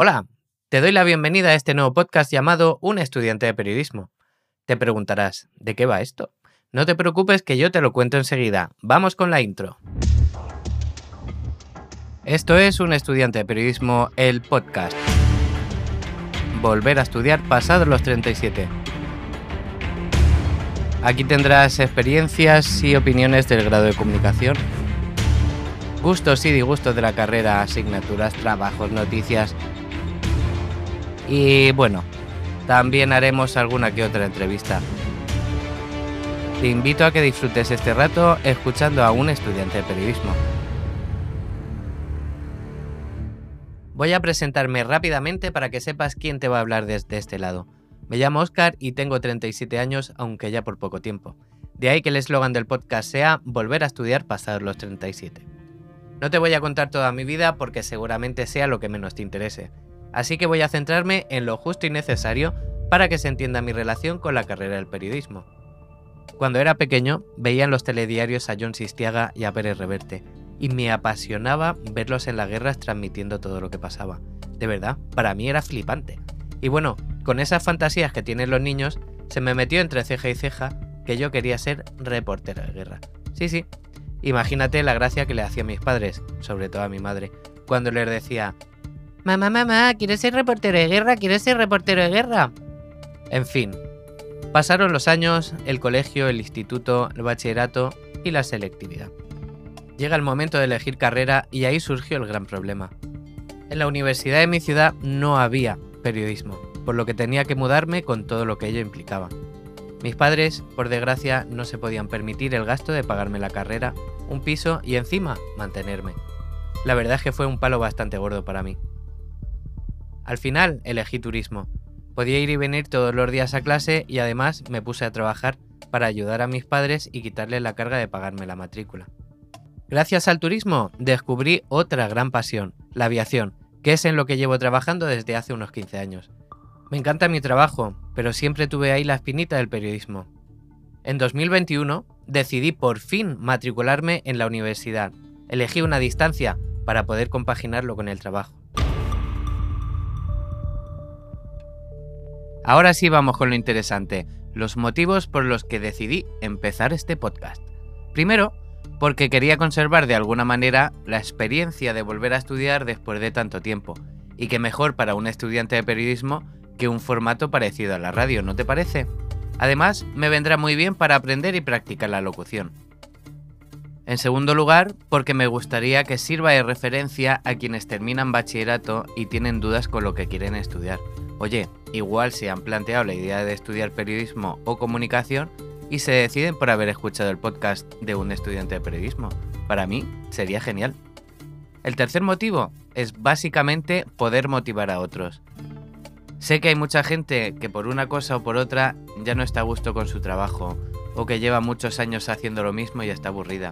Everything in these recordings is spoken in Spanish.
Hola, te doy la bienvenida a este nuevo podcast llamado Un estudiante de periodismo. Te preguntarás, ¿de qué va esto? No te preocupes que yo te lo cuento enseguida. Vamos con la intro. Esto es Un estudiante de periodismo, el podcast. Volver a estudiar pasados los 37. Aquí tendrás experiencias y opiniones del grado de comunicación, gustos y disgustos de la carrera, asignaturas, trabajos, noticias. Y bueno, también haremos alguna que otra entrevista. Te invito a que disfrutes este rato escuchando a un estudiante de periodismo. Voy a presentarme rápidamente para que sepas quién te va a hablar desde este lado. Me llamo Oscar y tengo 37 años, aunque ya por poco tiempo. De ahí que el eslogan del podcast sea Volver a estudiar pasados los 37. No te voy a contar toda mi vida porque seguramente sea lo que menos te interese, así que voy a centrarme en lo justo y necesario para que se entienda mi relación con la carrera del periodismo. Cuando era pequeño veía en los telediarios a John Sistiaga y a Pérez Reverte, y me apasionaba verlos en las guerras transmitiendo todo lo que pasaba. De verdad, para mí era flipante. Y bueno, con esas fantasías que tienen los niños, se me metió entre ceja y ceja que yo quería ser reportero de guerra. Sí, sí, imagínate la gracia que le hacía a mis padres, sobre todo a mi madre, cuando les decía, Mamá, mamá, ¿quieres ser reportero de guerra? ¿Quieres ser reportero de guerra? En fin, pasaron los años, el colegio, el instituto, el bachillerato y la selectividad. Llega el momento de elegir carrera y ahí surgió el gran problema. En la universidad de mi ciudad no había periodismo, por lo que tenía que mudarme con todo lo que ello implicaba. Mis padres, por desgracia, no se podían permitir el gasto de pagarme la carrera, un piso y encima mantenerme. La verdad es que fue un palo bastante gordo para mí. Al final elegí turismo. Podía ir y venir todos los días a clase y además me puse a trabajar para ayudar a mis padres y quitarles la carga de pagarme la matrícula. Gracias al turismo descubrí otra gran pasión, la aviación, que es en lo que llevo trabajando desde hace unos 15 años. Me encanta mi trabajo, pero siempre tuve ahí la espinita del periodismo. En 2021 decidí por fin matricularme en la universidad. Elegí una distancia para poder compaginarlo con el trabajo. Ahora sí vamos con lo interesante, los motivos por los que decidí empezar este podcast. Primero, porque quería conservar de alguna manera la experiencia de volver a estudiar después de tanto tiempo, y que mejor para un estudiante de periodismo que un formato parecido a la radio, ¿no te parece? Además, me vendrá muy bien para aprender y practicar la locución. En segundo lugar, porque me gustaría que sirva de referencia a quienes terminan bachillerato y tienen dudas con lo que quieren estudiar. Oye, igual se han planteado la idea de estudiar periodismo o comunicación y se deciden por haber escuchado el podcast de un estudiante de periodismo. Para mí sería genial. El tercer motivo es básicamente poder motivar a otros. Sé que hay mucha gente que por una cosa o por otra ya no está a gusto con su trabajo o que lleva muchos años haciendo lo mismo y está aburrida.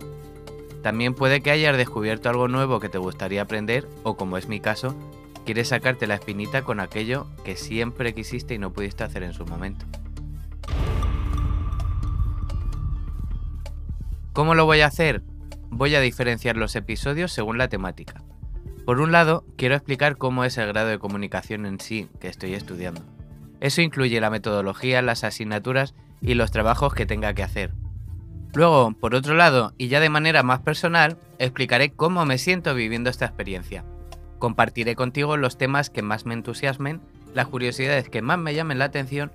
También puede que hayas descubierto algo nuevo que te gustaría aprender o como es mi caso, quieres sacarte la espinita con aquello que siempre quisiste y no pudiste hacer en su momento. ¿Cómo lo voy a hacer? Voy a diferenciar los episodios según la temática. Por un lado, quiero explicar cómo es el grado de comunicación en sí que estoy estudiando. Eso incluye la metodología, las asignaturas y los trabajos que tenga que hacer. Luego, por otro lado, y ya de manera más personal, explicaré cómo me siento viviendo esta experiencia. Compartiré contigo los temas que más me entusiasmen, las curiosidades que más me llamen la atención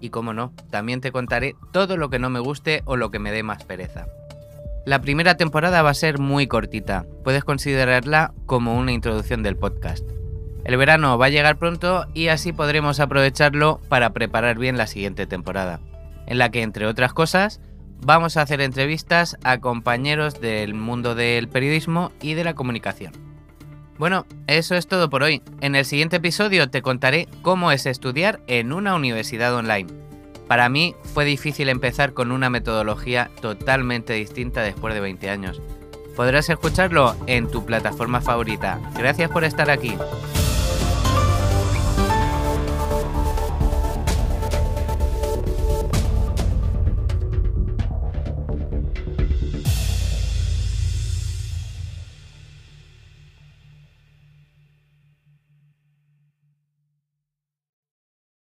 y, como no, también te contaré todo lo que no me guste o lo que me dé más pereza. La primera temporada va a ser muy cortita, puedes considerarla como una introducción del podcast. El verano va a llegar pronto y así podremos aprovecharlo para preparar bien la siguiente temporada, en la que entre otras cosas vamos a hacer entrevistas a compañeros del mundo del periodismo y de la comunicación. Bueno, eso es todo por hoy. En el siguiente episodio te contaré cómo es estudiar en una universidad online para mí fue difícil empezar con una metodología totalmente distinta después de 20 años. Podrás escucharlo en tu plataforma favorita. Gracias por estar aquí.